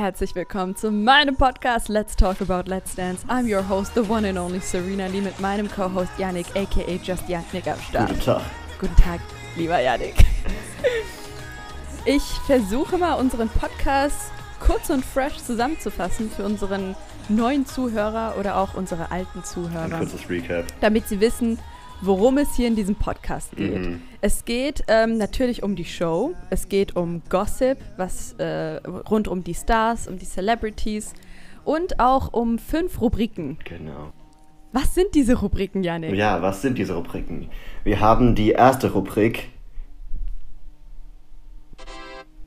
Herzlich willkommen zu meinem Podcast Let's Talk About Let's Dance. I'm your host, the one and only Serena Lee, mit meinem Co-Host Yannick, aka Just Yannick am Start. Guten Tag. Guten Tag, lieber Yannick. Ich versuche mal unseren Podcast kurz und fresh zusammenzufassen für unseren neuen Zuhörer oder auch unsere alten Ein Zuhörer, kurzes Recap. damit sie wissen, worum es hier in diesem Podcast geht. Mhm. Es geht ähm, natürlich um die Show, es geht um Gossip, was äh, rund um die Stars, um die Celebrities und auch um fünf Rubriken. Genau. Was sind diese Rubriken, Janik? Ja, was sind diese Rubriken? Wir haben die erste Rubrik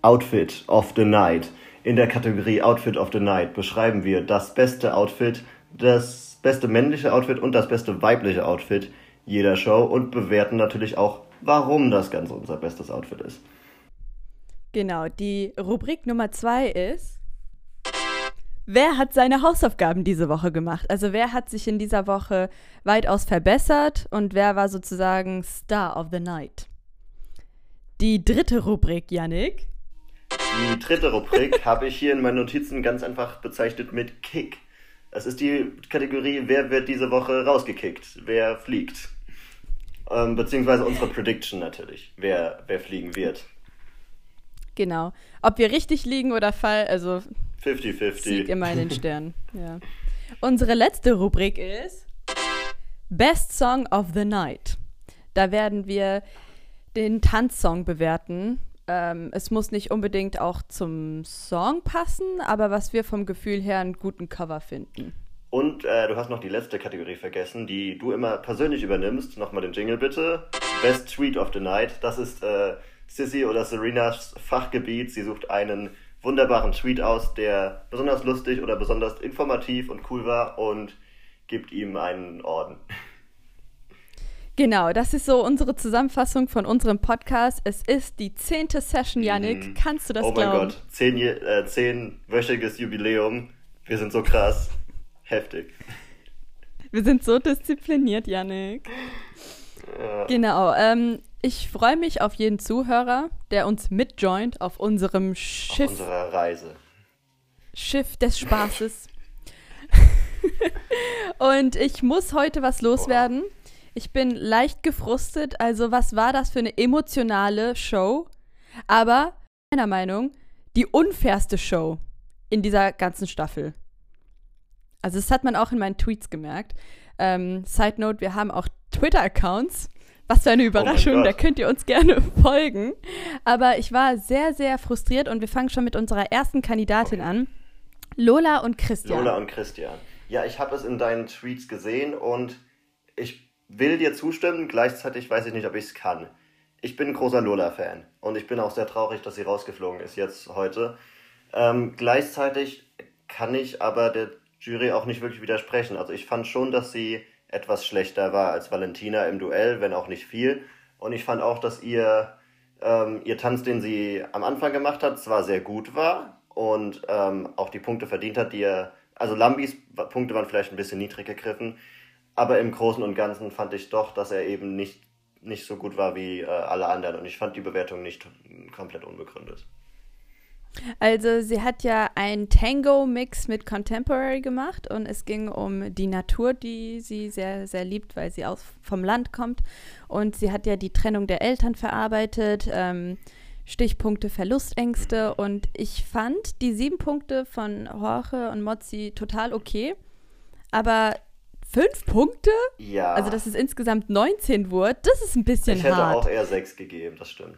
Outfit of the Night. In der Kategorie Outfit of the Night beschreiben wir das beste Outfit, das beste männliche Outfit und das beste weibliche Outfit jeder Show und bewerten natürlich auch, warum das Ganze unser bestes Outfit ist. Genau, die Rubrik Nummer zwei ist, wer hat seine Hausaufgaben diese Woche gemacht? Also wer hat sich in dieser Woche weitaus verbessert und wer war sozusagen Star of the Night? Die dritte Rubrik, Yannick. Die dritte Rubrik habe ich hier in meinen Notizen ganz einfach bezeichnet mit Kick. Das ist die Kategorie, wer wird diese Woche rausgekickt, wer fliegt. Ähm, beziehungsweise unsere Prediction natürlich, wer, wer fliegen wird. Genau. Ob wir richtig liegen oder fall, also 50-50. Sieg immer in den Sternen. Ja. Unsere letzte Rubrik ist Best Song of the Night. Da werden wir den Tanzsong bewerten. Ähm, es muss nicht unbedingt auch zum Song passen, aber was wir vom Gefühl her einen guten Cover finden. Und äh, du hast noch die letzte Kategorie vergessen, die du immer persönlich übernimmst. Nochmal den Jingle bitte. Best Tweet of the Night. Das ist äh, Sissy oder Serenas Fachgebiet. Sie sucht einen wunderbaren Tweet aus, der besonders lustig oder besonders informativ und cool war und gibt ihm einen Orden. Genau, das ist so unsere Zusammenfassung von unserem Podcast. Es ist die zehnte Session, Yannick. Mhm. Kannst du das oh mein glauben? Gott, zehn, äh, zehnwöchiges Jubiläum. Wir sind so krass. Heftig. Wir sind so diszipliniert, Yannick. Ja. Genau. Ähm, ich freue mich auf jeden Zuhörer, der uns mitjoint auf unserem Auf Schiff, unserer Reise. Schiff des Spaßes. Und ich muss heute was loswerden. Ich bin leicht gefrustet. Also, was war das für eine emotionale Show? Aber, meiner Meinung, die unfairste Show in dieser ganzen Staffel. Also, das hat man auch in meinen Tweets gemerkt. Ähm, Side Note: Wir haben auch Twitter-Accounts. Was für eine Überraschung, Gott. da könnt ihr uns gerne folgen. Aber ich war sehr, sehr frustriert und wir fangen schon mit unserer ersten Kandidatin Okay. an. Lola und Christian. Lola und Christian. Ja, ich habe es in deinen Tweets gesehen und ich will dir zustimmen. Gleichzeitig weiß ich nicht, ob ich es kann. Ich bin ein großer Lola-Fan und ich bin auch sehr traurig, dass sie rausgeflogen ist jetzt heute. Ähm, gleichzeitig kann ich aber der Jury auch nicht wirklich widersprechen. Also ich fand schon, dass sie etwas schlechter war als Valentina im Duell, wenn auch nicht viel. Und ich fand auch, dass ihr, ähm, ihr Tanz, den sie am Anfang gemacht hat, zwar sehr gut war und ähm, auch die Punkte verdient hat, die er. Also Lambis Punkte waren vielleicht ein bisschen niedrig gegriffen, aber im Großen und Ganzen fand ich doch, dass er eben nicht, nicht so gut war wie äh, alle anderen. Und ich fand die Bewertung nicht komplett unbegründet. Also sie hat ja einen Tango-Mix mit Contemporary gemacht und es ging um die Natur, die sie sehr, sehr liebt, weil sie aus, vom Land kommt. Und sie hat ja die Trennung der Eltern verarbeitet, ähm, Stichpunkte Verlustängste. Und ich fand die sieben Punkte von Jorge und Mozzi total okay. Aber fünf Punkte? Ja. Also dass es insgesamt 19 wurde, das ist ein bisschen ich hätte hart. auch eher sechs gegeben, das stimmt.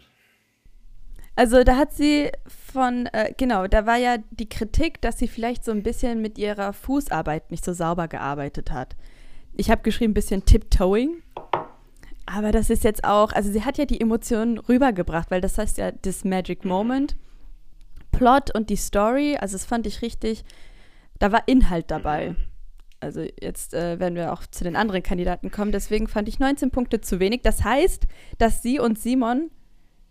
Also da hat sie von, äh, genau, da war ja die Kritik, dass sie vielleicht so ein bisschen mit ihrer Fußarbeit nicht so sauber gearbeitet hat. Ich habe geschrieben, ein bisschen Tiptoeing. Aber das ist jetzt auch, also sie hat ja die Emotionen rübergebracht, weil das heißt ja das Magic Moment, Plot und die Story, also das fand ich richtig, da war Inhalt dabei. Also jetzt äh, werden wir auch zu den anderen Kandidaten kommen, deswegen fand ich 19 Punkte zu wenig. Das heißt, dass sie und Simon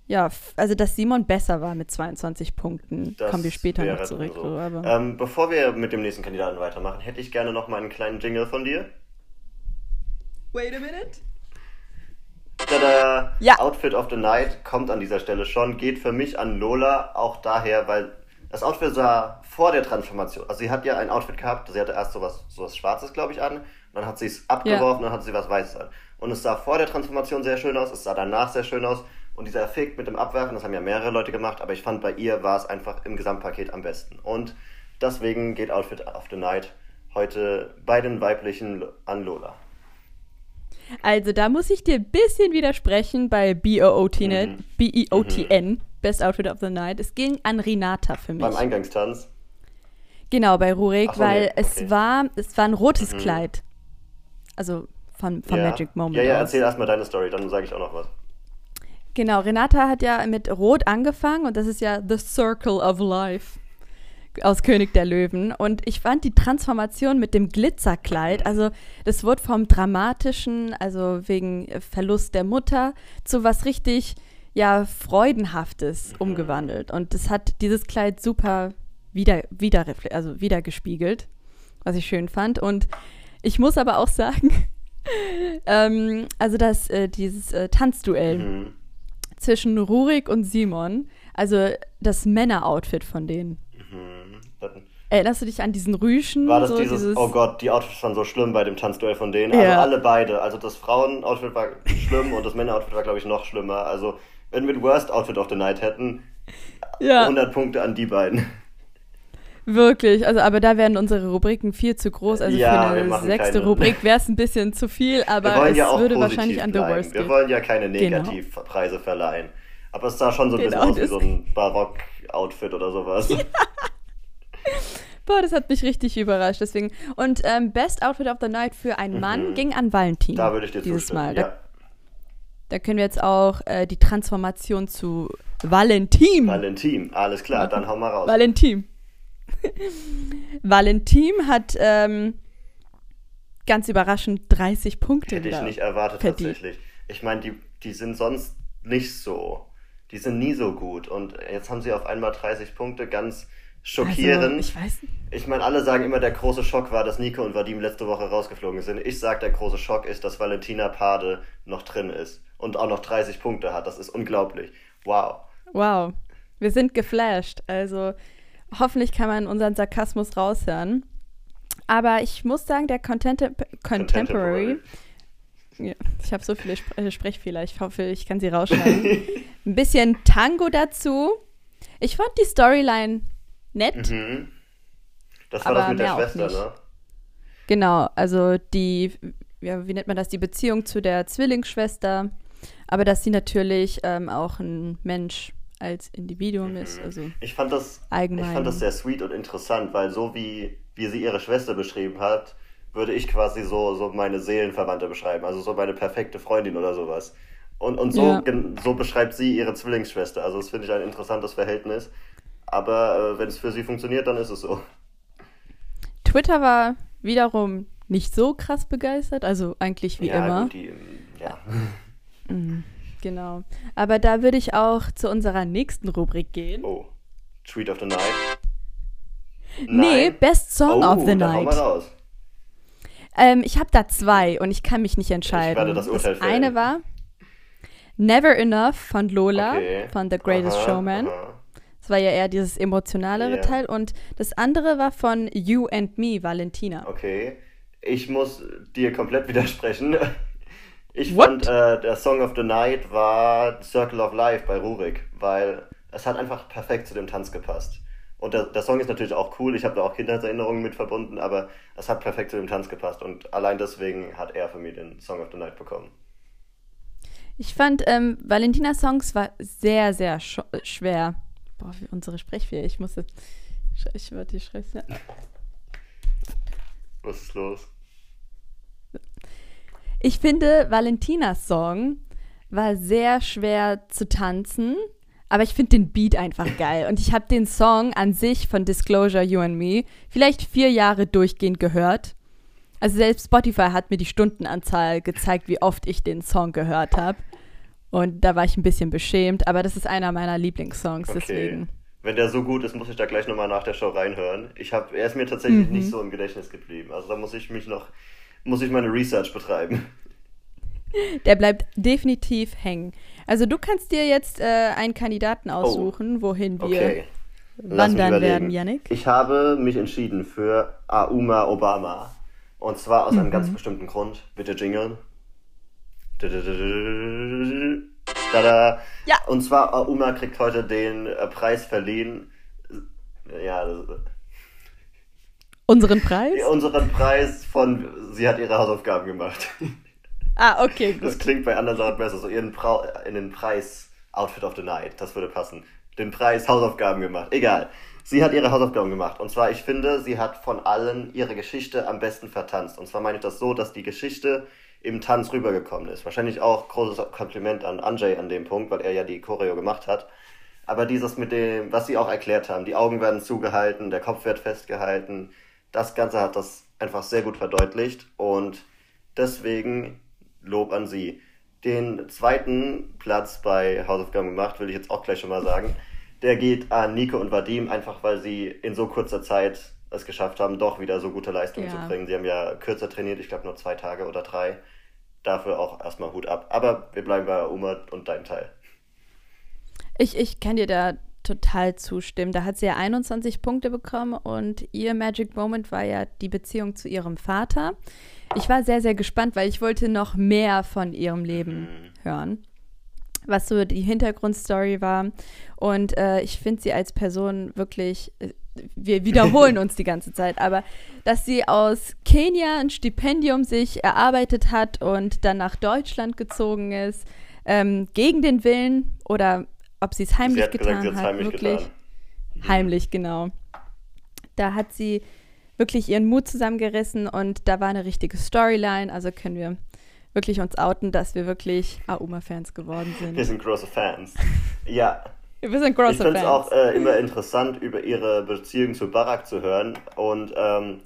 ja, also dass Simon besser war mit 22 Punkten, Das kommen wir später noch zurück. so. so, aber Ähm, bevor wir mit dem nächsten Kandidaten weitermachen, hätte ich gerne noch mal einen kleinen Jingle von dir. Wait a minute. Tada! Ja. Outfit of the Night kommt an dieser Stelle schon, geht für mich an Lola, auch daher, weil Das Outfit sah vor der Transformation, also sie hat ja ein Outfit gehabt, sie hatte erst sowas, sowas Schwarzes, glaube ich, an, dann hat sie es abgeworfen, ja. dann hat sie was Weißes an. Und es sah vor der Transformation sehr schön aus, es sah danach sehr schön aus. Und dieser Effekt mit dem Abwerfen, das haben ja mehrere Leute gemacht, aber ich fand, bei ihr war es einfach im Gesamtpaket am besten. Und deswegen geht Outfit of the Night heute bei den weiblichen an Lola. Also da muss ich dir ein bisschen widersprechen bei B-O-O-T-N, mhm. B-E-O-T-N, mhm. Best Outfit of the Night. Es ging an Renata für mich. Beim Eingangstanz? Genau, bei Rurik, so, weil nee. okay. es, war, es war ein rotes mhm. Kleid. Also von, von ja. Magic Moment. Ja, ja, erzähl erstmal deine Story, dann sage ich auch noch was. Genau, Renata hat ja mit Rot angefangen und das ist ja The Circle of Life aus König der Löwen. Und ich fand die Transformation mit dem Glitzerkleid, also das wurde vom Dramatischen, also wegen Verlust der Mutter, zu was richtig, ja, Freudenhaftes mhm. umgewandelt. Und das hat dieses Kleid super wieder, wieder, also wiedergespiegelt, was ich schön fand. Und ich muss aber auch sagen, ähm, also das, äh, dieses äh, Tanzduell mhm. zwischen Rurik und Simon, also das Männeroutfit von denen. Erinnerst du dich an diesen Rüschen? War das so, dieses, dieses, oh Gott, die Outfits waren so schlimm bei dem Tanzduell von denen. Also ja. alle beide. Also das Frauen-Outfit war schlimm und das Männer-Outfit war, glaube ich, noch schlimmer. Also wenn wir ein Worst Outfit of the Night hätten, ja. 100 Punkte an die beiden. Wirklich, also aber da werden unsere Rubriken viel zu groß. Also ja, für eine sechste keine... Rubrik wäre es ein bisschen zu viel, aber es ja würde wahrscheinlich an The Worst gehen. Wir wollen ja keine genau. Negativpreise genau. verleihen. Aber es sah schon so ein genau, bisschen aus wie so ein Barock-Outfit oder sowas. Ja. Boah, das hat mich richtig überrascht. Deswegen. Und ähm, Best Outfit of the Night für einen Mann mhm. ging an Valentin. Da würde ich dir dieses zustimmen. Mal. Da, ja. da können wir jetzt auch äh, die Transformation zu Valentin. Valentin, alles klar, dann hau mal raus. Valentin. Valentin hat ähm, ganz überraschend 30 Punkte. Hätte ich nicht erwartet verdient. tatsächlich. Ich meine, die, die sind sonst nicht so. Die sind nie so gut. Und jetzt haben sie auf einmal 30 Punkte ganz schockierend. Also, ich weiß nicht. Ich meine, alle sagen immer, der große Schock war, dass Nico und Vadim letzte Woche rausgeflogen sind. Ich sage, der große Schock ist, dass Valentina Pade noch drin ist und auch noch 30 Punkte hat. Das ist unglaublich. Wow. Wow. Wir sind geflasht. Also hoffentlich kann man unseren Sarkasmus raushören. Aber ich muss sagen, der Content Contemporary. Ja, ich habe so viele Spre Sprechfehler. Ich hoffe, ich kann sie rausschneiden. Ein bisschen Tango dazu. Ich fand die Storyline nett. Mhm. Das war das mit der Schwester, ne? Genau, also die, ja, wie nennt man das, die Beziehung zu der Zwillingsschwester, aber dass sie natürlich ähm, auch ein Mensch als Individuum mhm. ist. Also ich, fand das, allgemein. ich fand das sehr sweet und interessant, weil so wie, wie sie ihre Schwester beschrieben hat, würde ich quasi so, so meine Seelenverwandte beschreiben, also so meine perfekte Freundin oder sowas. Und, und so, ja. so beschreibt sie ihre Zwillingsschwester. Also das finde ich ein interessantes Verhältnis. Aber äh, wenn es für sie funktioniert, dann ist es so. Twitter war wiederum nicht so krass begeistert, also eigentlich wie ja, immer. Gut, die, ja. Mhm, genau. Aber da würde ich auch zu unserer nächsten Rubrik gehen. Oh. Tweet of the Night. Nee, Best Song oh, of the Night. Mal raus. Ähm, ich habe da zwei und ich kann mich nicht entscheiden. Ich werde das Urteil das eine war Never Enough von Lola okay. von The Greatest aha, Showman. Aha. Das war ja eher dieses emotionalere yeah. Teil. Und das andere war von You and Me, Valentina. Okay. Ich muss dir komplett widersprechen. Ich What? fand, äh, der Song of the Night war Circle of Life bei Rurik, weil es hat einfach perfekt zu dem Tanz gepasst. Und der, der Song ist natürlich auch cool, ich habe da auch Kindheitserinnerungen mit verbunden, aber es hat perfekt zu dem Tanz gepasst und allein deswegen hat er für mich den Song of the Night bekommen. Ich fand, ähm, Valentinas Songs war sehr, sehr schwer. Boah, wie unsere Sprechfehler. Ich muss jetzt. Ich ich schreibe ja. Was ist los? Ich finde, Valentinas Song war sehr schwer zu tanzen, aber ich finde den Beat einfach geil. Und ich habe den Song an sich von Disclosure You and Me vielleicht vier Jahre durchgehend gehört. Also selbst Spotify hat mir die Stundenanzahl gezeigt, wie oft ich den Song gehört habe. Und da war ich ein bisschen beschämt, aber das ist einer meiner Lieblingssongs, okay. deswegen. Wenn der so gut ist, muss ich da gleich nochmal nach der Show reinhören. Ich hab, er ist mir tatsächlich mhm. nicht so im Gedächtnis geblieben. Also da muss ich mich noch, muss ich meine Research betreiben. Der bleibt definitiv hängen. Also du kannst dir jetzt äh, einen Kandidaten oh. aussuchen, oh. wohin wir okay. wandern werden, Yannick? Ich habe mich entschieden für Auma Obama. Und zwar aus mhm. einem ganz bestimmten Grund. Bitte jingeln. Tada. Ja. Und zwar Auma kriegt heute den äh, Preis verliehen. Ja, Unseren Preis? Unseren Preis von, sie hat ihre Hausaufgaben gemacht. Ah, okay, gut. Das klingt bei anderen Sachen besser, so ihren Pra in den Preis Outfit of the Night, das würde passen. Den Preis Hausaufgaben gemacht, egal. Sie hat ihre Hausaufgaben gemacht. Und zwar, ich finde, sie hat von allen ihre Geschichte am besten vertanzt. Und zwar meine ich das so, dass die Geschichte im Tanz rübergekommen ist. Wahrscheinlich auch großes Kompliment an Anjay an dem Punkt, weil er ja die Choreo gemacht hat. Aber dieses mit dem, was sie auch erklärt haben, die Augen werden zugehalten, der Kopf wird festgehalten, das Ganze hat das einfach sehr gut verdeutlicht und deswegen Lob an sie. Den zweiten Platz bei Hausaufgaben gemacht, will ich jetzt auch gleich schon mal sagen. Der geht an Nico und Vadim, einfach weil sie in so kurzer Zeit es geschafft haben, doch wieder so gute Leistungen ja. zu bringen. Sie haben ja kürzer trainiert, ich glaube nur zwei Tage oder drei. Dafür auch erstmal Hut ab. Aber wir bleiben bei Uma und deinem Teil. Ich, ich kann dir da total zustimmen. Da hat sie ja 21 Punkte bekommen und ihr Magic Moment war ja die Beziehung zu ihrem Vater. Ich war sehr, sehr gespannt, weil ich wollte noch mehr von ihrem Leben mhm. hören, was so die Hintergrundstory war. Und äh, ich finde sie als Person wirklich, äh, wir wiederholen uns die ganze Zeit, aber dass sie aus Kenia ein Stipendium sich erarbeitet hat und dann nach Deutschland gezogen ist, ähm, gegen den Willen oder ob sie es heimlich sie hat getan gesagt, hat. Heimlich wirklich getan. heimlich, genau. Da hat sie wirklich ihren Mut zusammengerissen und da war eine richtige Storyline. Also können wir wirklich uns outen, dass wir wirklich Auma-Fans geworden sind. Wir sind große Fans. Ja. Wir sind große ich Fans. Ich finde es auch äh, immer interessant, über ihre Beziehung zu Barack zu hören. Und ähm,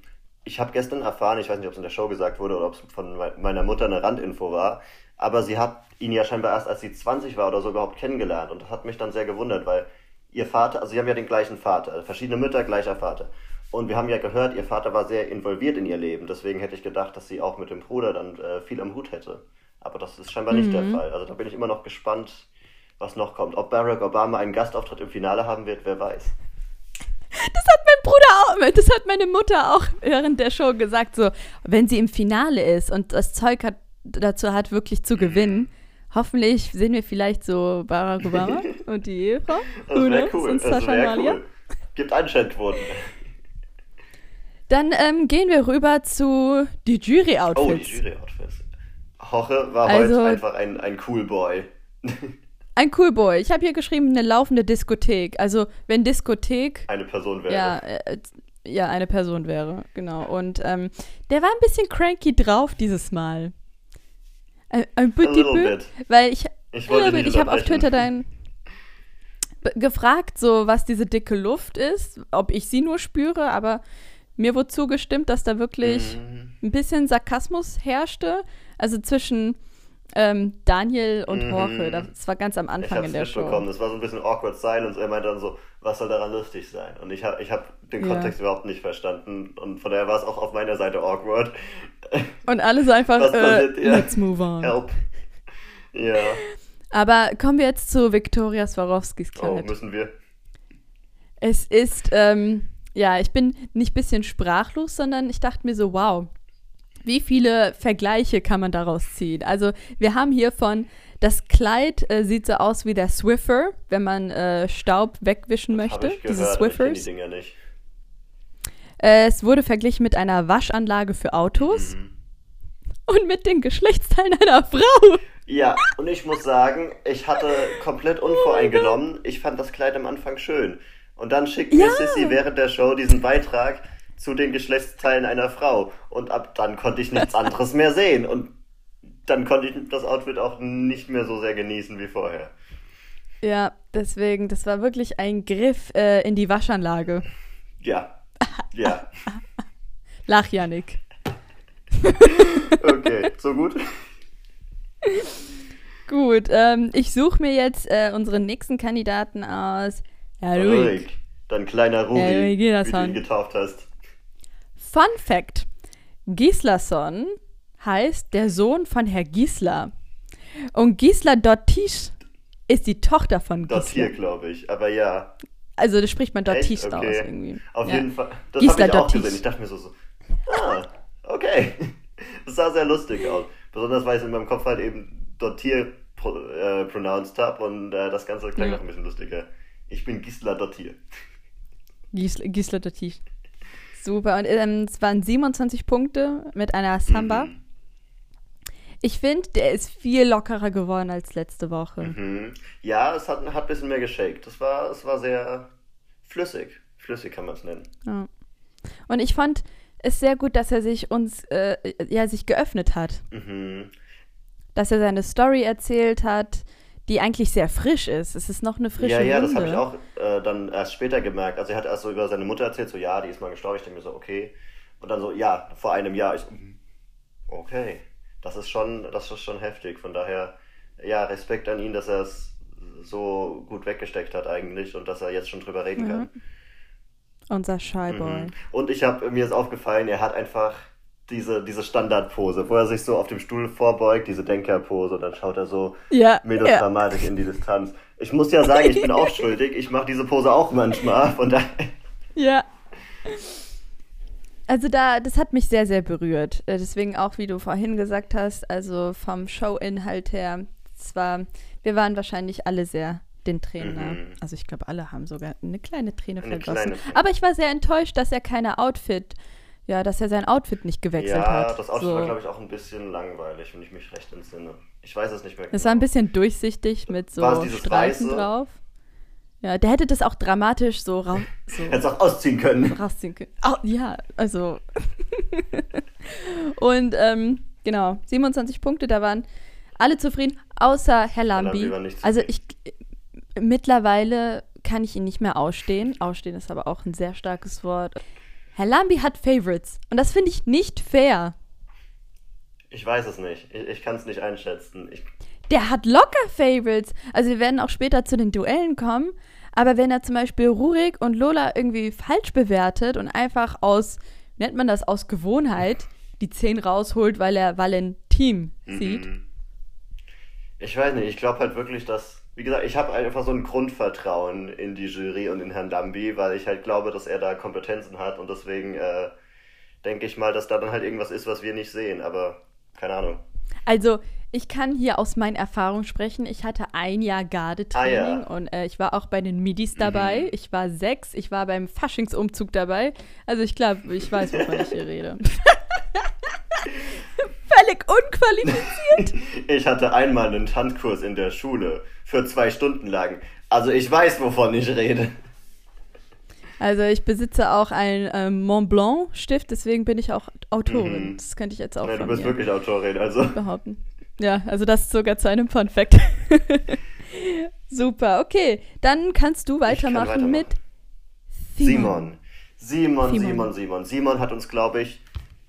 ich habe gestern erfahren, ich weiß nicht, ob es in der Show gesagt wurde oder ob es von meiner Mutter eine Randinfo war, aber sie hat ihn ja scheinbar erst, als sie 20 war oder so überhaupt kennengelernt. Und das hat mich dann sehr gewundert, weil ihr Vater, also sie haben ja den gleichen Vater, verschiedene Mütter, gleicher Vater. Und wir haben ja gehört, ihr Vater war sehr involviert in ihr Leben. Deswegen hätte ich gedacht, dass sie auch mit dem Bruder dann äh, viel am Hut hätte. Aber das ist scheinbar mhm. nicht der mhm. Fall. Also da bin ich immer noch gespannt, was noch kommt. Ob Barack Obama einen Gastauftritt im Finale haben wird, wer weiß. Das hat mein Bruder auch, das hat meine Mutter auch während der Show gesagt, so, wenn sie im Finale ist und das Zeug hat, dazu hat, wirklich zu gewinnen, hoffentlich sehen wir vielleicht so Barack Obama und die Ehefrau. Das wäre cool. Das Malia. Cool. Gibt Einschaltquoten. Dann ähm, gehen wir rüber zu die Jury-Outfits. Oh, die Jury-Outfits. Hoche war also, heute einfach ein, ein Cool Boy. Ein Cool Boy. Ich habe hier geschrieben, eine laufende Diskothek. Also, wenn Diskothek. Eine Person wäre. Ja, äh, ja eine Person wäre, genau. Und ähm, der war ein bisschen cranky drauf dieses Mal. Ein, ein bisschen. Weil ich. Ich, ich habe auf Twitter dein gefragt, so was diese dicke Luft ist, ob ich sie nur spüre, aber mir wurde zugestimmt, dass da wirklich mhm. ein bisschen Sarkasmus herrschte. Also zwischen ähm, Daniel und mhm. Jorge. Das war ganz am Anfang in der Show. Das war so ein bisschen awkward silence. Er meinte dann so, was soll daran lustig sein? Und ich habe ich hab den Kontext ja. überhaupt nicht verstanden. Und von daher war es auch auf meiner Seite awkward. Und alles einfach, äh, let's move on. Help. Ja. Aber kommen wir jetzt zu Viktoria Swarovskis Kleid. Oh, müssen wir. Es ist, ähm, ja, ich bin nicht ein bisschen sprachlos, sondern ich dachte mir so, wow, wie viele Vergleiche kann man daraus ziehen? Also wir haben hier von, das Kleid äh, sieht so aus wie der Swiffer, wenn man äh, Staub wegwischen das möchte. Ich gehört, diese Swiffers. Ich die Dinger nicht. Äh, es wurde verglichen mit einer Waschanlage für Autos mhm. und mit den Geschlechtsteilen einer Frau. Ja, und ich muss sagen, ich hatte komplett unvoreingenommen. Ich fand das Kleid am Anfang schön. Und dann schickt mir ja. Sissy während der Show diesen Beitrag zu den Geschlechtsteilen einer Frau. Und ab dann konnte ich nichts anderes mehr sehen. Und dann konnte ich das Outfit auch nicht mehr so sehr genießen wie vorher. Ja, deswegen, das war wirklich ein Griff äh, in die Waschanlage. Ja. Ja. Lach, Janik. okay, so gut. Gut, ähm, ich suche mir jetzt äh, unseren nächsten Kandidaten aus. Ja, Ruhig. Dein kleiner Ruri, wie du ihn getauft hast. Fun Fact: Gislason heißt der Sohn von Herr Gisler. Und Gisler Dottisch ist die Tochter von Gisler. Das hier, glaube ich, aber ja. Also das spricht man dort Echt? Tisch aus Okay. irgendwie. Auf ja. jeden Fall. Das habe ich auch Dottisch. gesehen. Ich dachte mir so, so ah, okay. Das sah sehr lustig aus. Besonders weil ich in meinem Kopf halt eben Dottier pro, äh, pronounced habe und äh, das Ganze klang Ja. noch ein bisschen lustiger. Ich bin Gisela Dottier. Gisela, Gisela Dottisch. Super. Und ähm, es waren 27 Punkte mit einer Samba. Mhm. Ich finde, der ist viel lockerer geworden als letzte Woche. Mhm. Ja, es hat, hat ein bisschen mehr geshakt. Das war, es war sehr flüssig. Flüssig kann man es nennen. Ja. Und ich fand es sehr gut, dass er sich uns, äh, ja, sich geöffnet hat. Mhm. Dass er seine Story erzählt hat, die eigentlich sehr frisch ist. Es ist noch eine frische Ja, ja, Wunde. das habe ich auch äh, dann erst später gemerkt. Also er hat erst so über seine Mutter erzählt, so ja, die ist mal gestorben. Ich denke mir so, okay. Und dann so, ja, vor einem Jahr. Ich, mhm. okay, das ist schon, das ist schon heftig. Von daher, ja, Respekt an ihn, dass er es so gut weggesteckt hat eigentlich und dass er jetzt schon drüber reden kann. Unser Shy Boy. Mhm. Und ich habe mir ist aufgefallen, er hat einfach diese, diese Standardpose, wo er sich so auf dem Stuhl vorbeugt, diese Denkerpose, und dann schaut er so Ja, ja. melodramatisch in die Distanz. Ich muss ja sagen, ich bin auch schuldig. Ich mache diese Pose auch manchmal. Von daher. Ja. Also da, das hat mich sehr, sehr berührt. Äh, Deswegen auch, wie du vorhin gesagt hast, also vom Showinhalt her, zwar, wir waren wahrscheinlich alle sehr den Tränen. Mhm. Also ich glaube, alle haben sogar eine kleine Träne Eine vergossen. kleine. Aber ich war sehr enttäuscht, dass er keine Outfit, ja, dass er sein Outfit nicht gewechselt Ja, hat. das Outfit so. war, glaube ich, auch ein bisschen langweilig, wenn ich mich recht entsinne. Ich weiß es nicht mehr. Es war ein bisschen durchsichtig mit so Streifen Weiße? drauf. Ja, der hätte das auch dramatisch so, ra so Hätte es auch ausziehen können. rausziehen können. Au, ja, also. Und ähm, genau, 27 Punkte, da waren alle zufrieden, außer Herr Lambi. Also ich mittlerweile kann ich ihn nicht mehr ausstehen. Ausstehen ist aber auch ein sehr starkes Wort. Herr Lambi hat Favorites und das finde ich nicht fair. Ich weiß es nicht. Ich, ich kann es nicht einschätzen. Ich, Der hat locker Favorites. Also wir werden auch später zu den Duellen kommen. Aber wenn er zum Beispiel Rurik und Lola irgendwie falsch bewertet und einfach aus, nennt man das, aus Gewohnheit die 10 rausholt, weil er Valentin sieht. Mhm. Ich weiß nicht, ich glaube halt wirklich, dass, wie gesagt, ich habe einfach so ein Grundvertrauen in die Jury und in Herrn Lambi, weil ich halt glaube, dass er da Kompetenzen hat und deswegen äh, denke ich mal, dass da dann halt irgendwas ist, was wir nicht sehen, aber keine Ahnung. Also ich kann hier aus meinen Erfahrungen sprechen. Ich hatte ein Jahr Gardetraining Ah, ja. und äh, ich war auch bei den Midis dabei. Mhm. Ich war sechs, ich war beim Faschingsumzug dabei. Also ich glaube, ich weiß, wovon ich hier rede. Unqualifiziert. Ich hatte einmal einen Tanzkurs in der Schule für zwei Stunden lang. Also ich weiß, wovon ich rede. Also ich besitze auch einen ähm, Mont Blanc Stift, deswegen bin ich auch Autorin. Mhm. Das könnte ich jetzt auch Ja, du bist wirklich Autorin, also. behaupten. Ja, also das ist sogar zu einem Fun Fact. Super, okay. Dann kannst du weitermachen, weitermachen. mit Simon. Simon, Simon. Simon, Simon. Simon hat uns, glaube ich,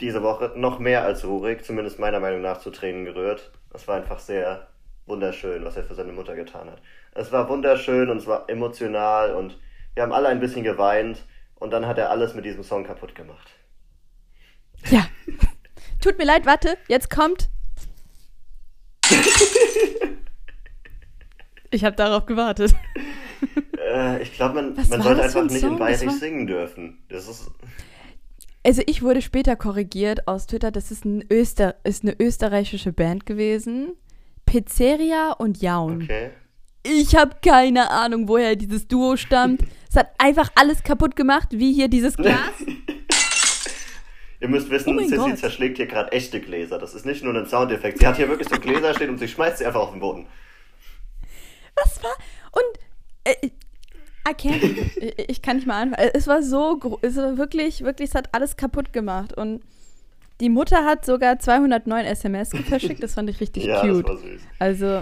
diese Woche noch mehr als Rurik, zumindest meiner Meinung nach, zu Tränen gerührt. Das war einfach sehr wunderschön, was er für seine Mutter getan hat. Es war wunderschön und es war emotional und wir haben alle ein bisschen geweint und dann hat er alles mit diesem Song kaputt gemacht. Ja. Tut mir leid, warte, jetzt kommt. Ich habe darauf gewartet. Äh, ich glaube, man, man sollte einfach ein nicht in Bayerisch singen dürfen. Das ist. Also ich wurde später korrigiert aus Twitter, das ist, ein Öster ist eine österreichische Band gewesen. Pizzeria und Jaun. Okay. Ich habe keine Ahnung, woher dieses Duo stammt. Es hat einfach alles kaputt gemacht, wie hier dieses Glas. Ihr müsst wissen, Oh Sissy Gott. zerschlägt hier gerade echte Gläser. Das ist nicht nur ein Soundeffekt. Sie hat hier wirklich so Gläser stehen und sie schmeißt sie einfach auf den Boden. Was war? Und äh, I can't. ich- ich kann nicht mal anfangen. Es war so, es war wirklich, wirklich, es hat alles kaputt gemacht. Und die Mutter hat sogar 209 SMS verschickt. Das fand ich richtig ja, cute. das war süß. Also,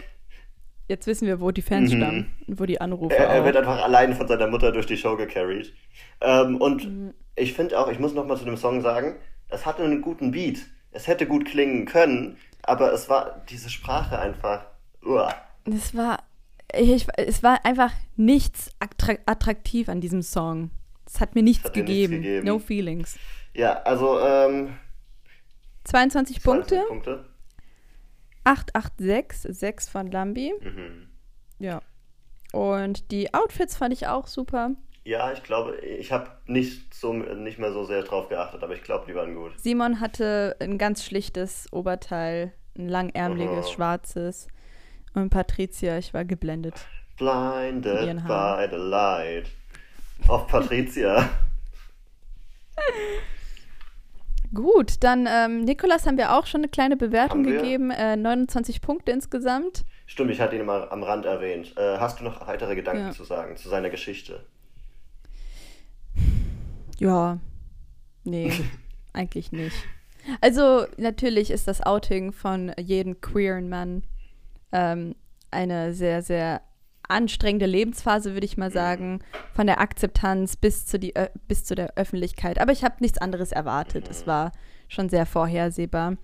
jetzt wissen wir, wo die Fans Mhm. stammen und wo die Anrufe Er, er wird einfach allein von seiner Mutter durch die Show gecarried. Ähm, und Mhm. ich finde auch, ich muss noch mal zu dem Song sagen, es hatte einen guten Beat. Es hätte gut klingen können, aber es war diese Sprache einfach. Uah. Es war, ich, es war einfach nichts attra attraktiv an diesem Song. Es hat mir nichts, hat mir nichts gegeben. gegeben. No feelings. Ja, also ähm, 22 Punkte, 20 Punkte. 886, 6 von Lambi. Mhm. Ja. Und die Outfits fand ich auch super. Ja, ich glaube, ich habe nicht, so, nicht mehr so sehr drauf geachtet, aber ich glaube, die waren gut. Simon hatte ein ganz schlichtes Oberteil, ein langärmeliges, Oh. schwarzes. Und Patricia, ich war geblendet. Blinded by the light. Auf Patricia. Gut, dann ähm, Nikolas haben wir auch schon eine kleine Bewertung gegeben. Äh, 29 Punkte insgesamt. Stimmt, ich hatte ihn mal am Rand erwähnt. Äh, hast du noch weitere Gedanken Ja. zu sagen, zu seiner Geschichte? Ja, nee, eigentlich nicht. Also natürlich ist das Outing von jedem queeren Mann ähm, eine sehr, sehr anstrengende Lebensphase, würde ich mal sagen, von der Akzeptanz bis zu, die, Ö- bis zu der Öffentlichkeit. Aber ich habe nichts anderes erwartet. Es war schon sehr vorhersehbar.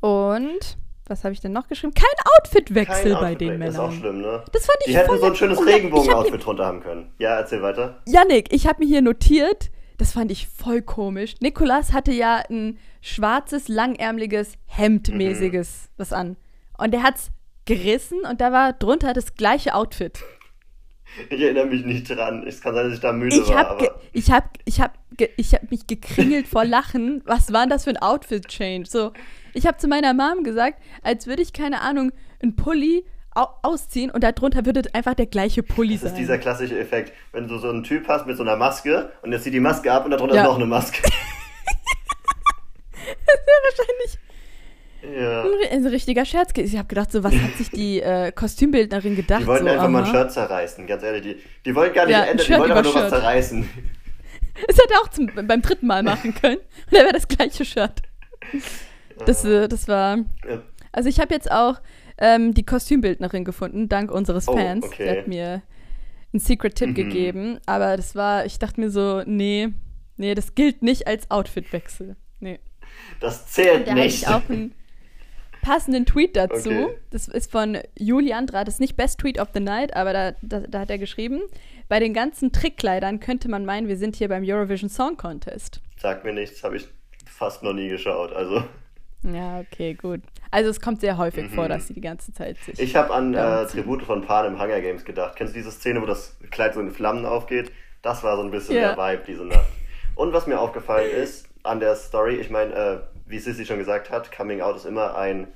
Und was habe ich denn noch geschrieben? Kein Outfitwechsel bei den Outfit-Wechsel, Ist auch Männern. schlimm, ne? Das fand ich Die hätten so ein schönes Oh Regenbogen-Outfit drunter haben können. Ja, erzähl weiter. Yannick, ich habe mir hier notiert, das fand ich voll komisch. Nikolas hatte ja ein schwarzes, langärmeliges, hemdmäßiges was an. Und der hat's gerissen und da war drunter das gleiche Outfit. Ich erinnere mich nicht dran. Es kann sein, dass ich da müde Ich war, hab, aber ich hab, ich hab, ich hab mich gekringelt vor Lachen. Was war denn das für ein Outfit-Change? So, ich habe zu meiner Mom gesagt, als würde ich, keine Ahnung, einen Pulli au ausziehen und darunter würde einfach der gleiche Pulli das ist sein. dieser klassische Effekt. Wenn du so einen Typ hast mit so einer Maske und jetzt zieht die Maske ab und darunter Ja. ist noch eine Maske. wahrscheinlich ja. ein, ein richtiger Scherz. Ich habe gedacht, so was hat sich die äh, Kostümbildnerin gedacht? Die wollten so, einfach mal ein. Shirt zerreißen, ganz ehrlich. Die, die wollten gar nicht Ja, ein ändern, die wollten einfach über nur was zerreißen. Das hätte er auch zum, beim dritten Mal machen können. Und er wäre das gleiche Shirt. Das, äh, das war. Ja. Also ich habe jetzt auch ähm, die Kostümbildnerin gefunden, dank unseres Oh, Fans. okay. Der hat mir einen Secret-Tipp Mhm. gegeben. Aber das war, ich dachte mir so, nee, nee, das gilt nicht als Outfitwechsel. Nee. Das zählt Da nicht. ich auch einen passenden Tweet dazu. Okay. Das ist von Juli Andra. Das ist nicht Best Tweet of the Night, aber da, da, da hat er geschrieben, bei den ganzen Trickkleidern könnte man meinen, wir sind hier beim Eurovision Song Contest. Sag mir nichts, habe ich fast noch nie geschaut. Also Ja, okay, gut. Also es kommt sehr häufig vor, dass sie die ganze Zeit sich... Mhm. ich habe an äh, Tribute von Pan im Hunger Games gedacht. Kennst du diese Szene, wo das Kleid so in Flammen aufgeht? Das war so ein bisschen Ja. der Vibe diese Nacht. Und was mir aufgefallen ist an der Story, ich meine, äh, wie Sissy schon gesagt hat, Coming Out ist immer ein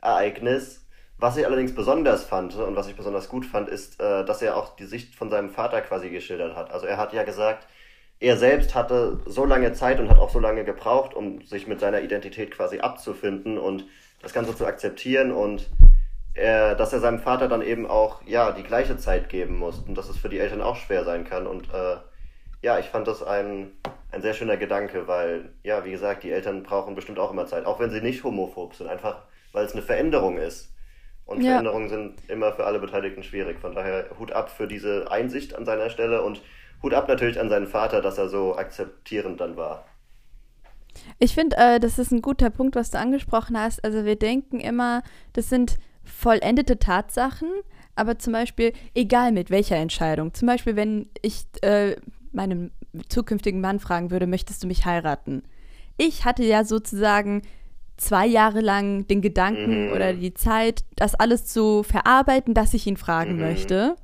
Ereignis. Was ich allerdings besonders fand und was ich besonders gut fand, ist, äh, dass er auch die Sicht von seinem Vater quasi geschildert hat. Also er hat ja gesagt, er selbst hatte so lange Zeit und hat auch so lange gebraucht, um sich mit seiner Identität quasi abzufinden und das Ganze zu akzeptieren und er, dass er seinem Vater dann eben auch ja die gleiche Zeit geben muss und dass es für die Eltern auch schwer sein kann und äh, ja, ich fand das ein, ein sehr schöner Gedanke, weil ja, wie gesagt, die Eltern brauchen bestimmt auch immer Zeit, auch wenn sie nicht homophob sind, einfach weil es eine Veränderung ist. Und Ja. Veränderungen sind immer für alle Beteiligten schwierig. Von daher Hut ab für diese Einsicht an seiner Stelle und Hut ab natürlich an seinen Vater, dass er so akzeptierend dann war. Ich finde, äh, das ist ein guter Punkt, was du angesprochen hast. Also wir denken immer, das sind vollendete Tatsachen, aber zum Beispiel, egal mit welcher Entscheidung, zum Beispiel, wenn ich äh, meinen zukünftigen Mann fragen würde, möchtest du mich heiraten? Ich hatte ja sozusagen zwei Jahre lang den Gedanken Mhm. oder die Zeit, das alles zu verarbeiten, dass ich ihn fragen Mhm. möchte.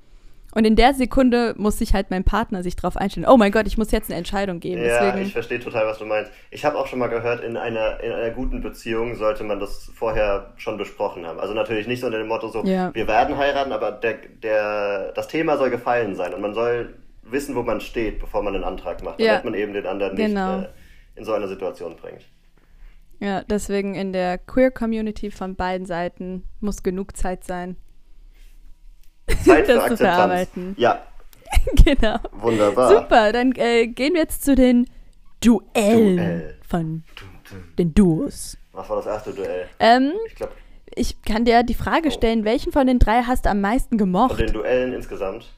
Und in der Sekunde muss sich halt mein Partner sich darauf einstellen. Oh mein Gott, ich muss jetzt eine Entscheidung geben. Ja, Deswegen, ich verstehe total, was du meinst. Ich habe auch schon mal gehört, in einer, in einer guten Beziehung sollte man das vorher schon besprochen haben. Also natürlich nicht so unter dem Motto so, Ja. wir werden heiraten, aber der, der, das Thema soll gefallen sein und man soll wissen, wo man steht, bevor man einen Antrag macht, Ja. damit man eben den anderen Genau. nicht äh, in so eine Situation bringt. Ja, deswegen in der Queer-Community von beiden Seiten muss genug Zeit sein. Zeit für Das zu verarbeiten. Ja, genau. wunderbar. Super, dann äh, gehen wir jetzt zu den Duellen Duell. von den Duos. Was war das erste Duell? Ähm, Ich glaube, ich kann dir die Frage Oh. stellen, welchen von den drei hast du am meisten von gemocht? den Duellen insgesamt.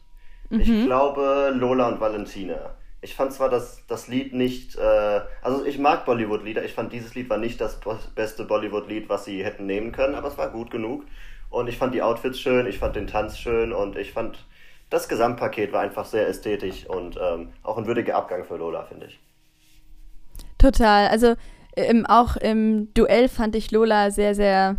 Mhm. Ich glaube Lola und Valentina. Ich fand zwar das, das Lied nicht, äh, also ich mag Bollywood-Lieder, ich fand dieses Lied war nicht das beste Bollywood-Lied, was sie hätten nehmen können, aber es war gut genug. Und ich fand die Outfits schön, ich fand den Tanz schön und ich fand das Gesamtpaket war einfach sehr ästhetisch und ähm, auch ein würdiger Abgang für Lola, finde ich. Total. Also im, auch im Duell fand ich Lola sehr, sehr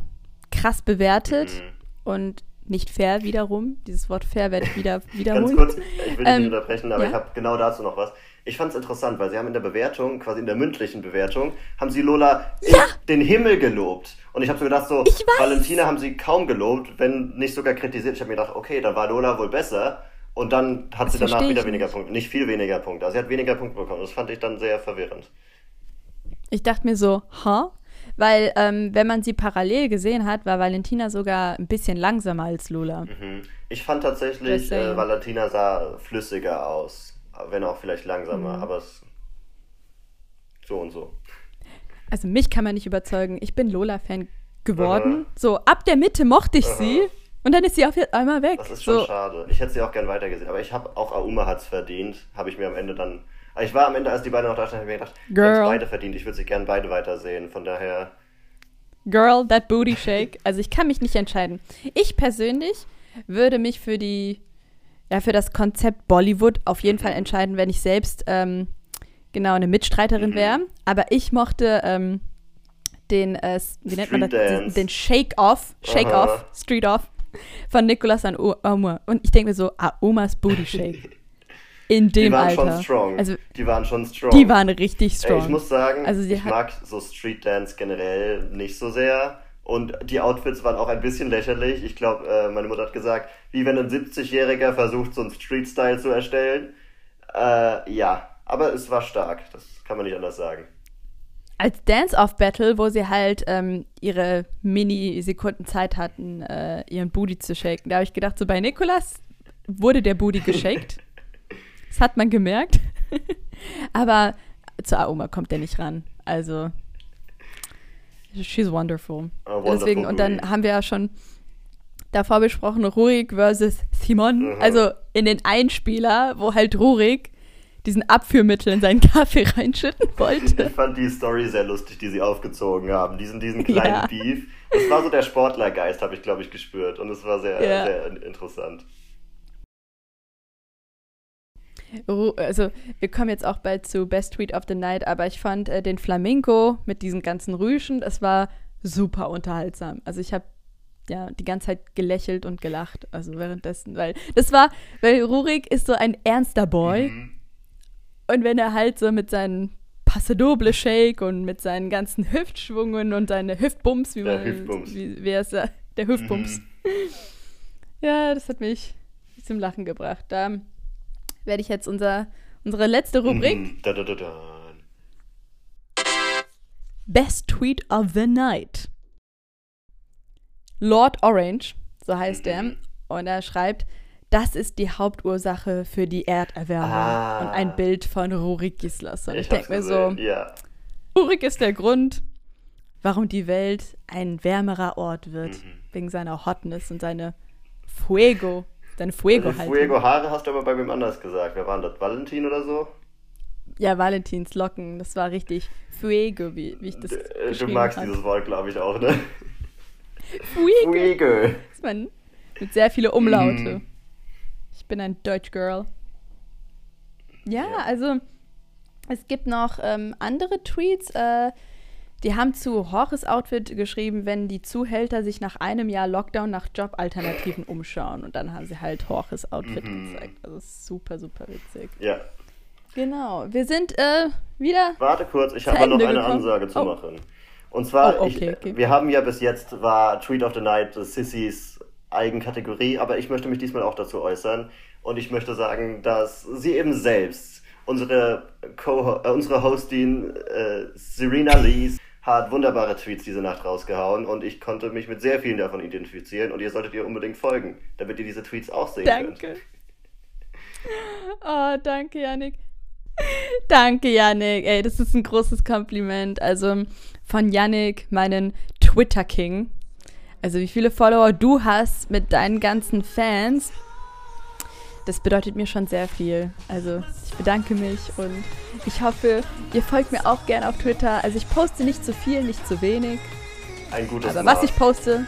krass bewertet. Mhm. Und nicht fair wiederum. Dieses Wort fair werde ich wieder wiederholen. Ganz kurz, ich will dich ähm, nicht unterbrechen, aber ja? ich habe genau dazu noch was. Ich fand es interessant, weil sie haben in der Bewertung, quasi in der mündlichen Bewertung, haben sie Lola ja. den Himmel gelobt. Und ich habe so gedacht, so, Valentina haben sie kaum gelobt, wenn nicht sogar kritisiert. Ich habe mir gedacht, okay, dann war Lola wohl besser. Und dann hat das sie danach wieder weniger Punkte. Nicht viel weniger Punkte. Also sie hat weniger Punkte bekommen. Das fand ich dann sehr verwirrend. Ich dachte mir so, ha? Weil, ähm, wenn man sie parallel gesehen hat, war Valentina sogar ein bisschen langsamer als Lola. Mhm. Ich fand tatsächlich, äh, Valentina sah flüssiger aus. Wenn auch vielleicht langsamer, mhm. aber es so und so. Also mich kann man nicht überzeugen. Ich bin Lola-Fan geworden. Aha. So, ab der Mitte mochte ich sie. Und dann ist sie auf einmal weg. Das ist schon so. schade. Ich hätte sie auch gern weitergesehen. Aber ich habe auch Auma hat es verdient. Habe ich mir am Ende dann ich war am Ende, als die beiden noch da standen, habe ich mir gedacht, Girl. beide verdient. Ich würde sie gerne beide weitersehen. Von daher. Girl, that booty shake. Also ich kann mich nicht entscheiden. Ich persönlich würde mich für die, ja, für das Konzept Bollywood auf jeden mhm. Fall entscheiden, wenn ich selbst ähm, genau eine Mitstreiterin mhm. wäre. Aber ich mochte ähm, den, äh, wie nennt Street man das? Den, den Shake-Off, Shake-Off, Street-Off von Nicolas an Oma. Und ich denke mir so, ah, Omas Booty Shake. in dem. Die waren Alter. schon strong. Also, die waren schon strong. Die waren richtig strong. Ey, ich muss sagen, also ich mag so Street Dance generell nicht so sehr. Und die Outfits waren auch ein bisschen lächerlich. Ich glaube, äh, meine Mutter hat gesagt, wie wenn ein 70-Jähriger versucht, so einen Street-Style zu erstellen. Äh, ja, aber es war stark. Das kann man nicht anders sagen. Als Dance-Off-Battle, wo sie halt ähm, ihre Mini-Sekunden Zeit hatten, äh, ihren Booty zu shaken, da habe ich gedacht, so bei Nikolas wurde der Booty geshakt. Das hat man gemerkt. Aber zu Aoma kommt der nicht ran. Also, she's wonderful. wonderful Deswegen, und dann haben wir ja schon davor besprochen, Rurik versus Simon. Mhm. Also in den Einspieler, wo halt Rurik diesen Abführmittel in seinen Kaffee reinschütten wollte. Ich fand die Story sehr lustig, die sie aufgezogen haben. Diesen, diesen kleinen ja. Beef. Das war so der Sportlergeist, habe ich, glaube ich, gespürt. Und es war sehr, ja. sehr interessant. Also wir kommen jetzt auch bald zu Best Tweet of the Night, aber ich fand äh, den Flamingo mit diesen ganzen Rüschen, das war super unterhaltsam. Also ich habe ja die ganze Zeit gelächelt und gelacht, also währenddessen, weil das war, weil Rurik ist so ein ernster Boy mhm. und wenn er halt so mit seinen Passadoble Shake und mit seinen ganzen Hüftschwungen und seine Hüftbums, wie man, Hüftbums. wie, wie er es der Hüftbums. Mhm. ja, das hat mich zum Lachen gebracht. Da werde ich jetzt unser, unsere letzte Rubrik. Mm, da, da, da, Best Tweet of the Night. Lord Orange, so heißt er, mhm. und er schreibt, das ist die Hauptursache für die Erderwärmung. Ah. Und ein Bild von Rurik Gislason. Ich, ich denke mir so, ja. Rurik ist der Grund, warum die Welt ein wärmerer Ort wird. Mhm. Wegen seiner Hotness und seine Fuego. Deine Fuego also halt. Fuego Haare hast du aber bei wem anders gesagt. Wer war das? Valentin oder so? Ja, Valentins Locken. Das war richtig Fuego, wie, wie ich das äh, Du magst hat. dieses Wort, glaube ich, auch, ne? Fuego. Fuego. Das man mit sehr viele Umlaute. Mm. Ich bin ein Deutsch Girl. Ja, ja, also es gibt noch ähm, andere Tweets. Äh, die haben zu Horches Outfit geschrieben, wenn die Zuhälter sich nach einem Jahr Lockdown nach Jobalternativen umschauen. Und dann haben sie halt Horches Outfit mhm. gezeigt. Also super, super witzig. Ja. Genau. Wir sind äh, wieder. Warte kurz, ich habe noch eine gekommen. Ansage zu oh. machen. Und zwar, oh, okay, ich, okay. wir haben ja bis jetzt war Tweet of the Night Sissys Eigenkategorie, aber ich möchte mich diesmal auch dazu äußern. Und ich möchte sagen, dass sie eben selbst, unsere, Co äh, unsere Hostin äh, Serena Lees, hat wunderbare Tweets diese Nacht rausgehauen und ich konnte mich mit sehr vielen davon identifizieren und ihr solltet ihr unbedingt folgen, damit ihr diese Tweets auch sehen danke. könnt. Oh, danke, Yannick. Danke, Yannick. Ey, das ist ein großes Kompliment. Also von Yannick, meinen Twitter King. Also wie viele Follower du hast mit deinen ganzen Fans das bedeutet mir schon sehr viel. Also ich bedanke mich und ich hoffe, ihr folgt mir auch gerne auf Twitter. Also ich poste nicht zu viel, nicht zu wenig. Ein gutes Aber was ich poste,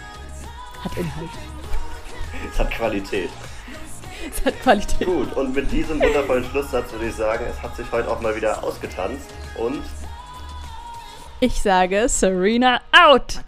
hat Inhalt. Es hat Qualität. Es hat Qualität. Gut, und mit diesem wundervollen Schlusssatz würde ich sagen, es hat sich heute auch mal wieder ausgetanzt und ich sage Serena out!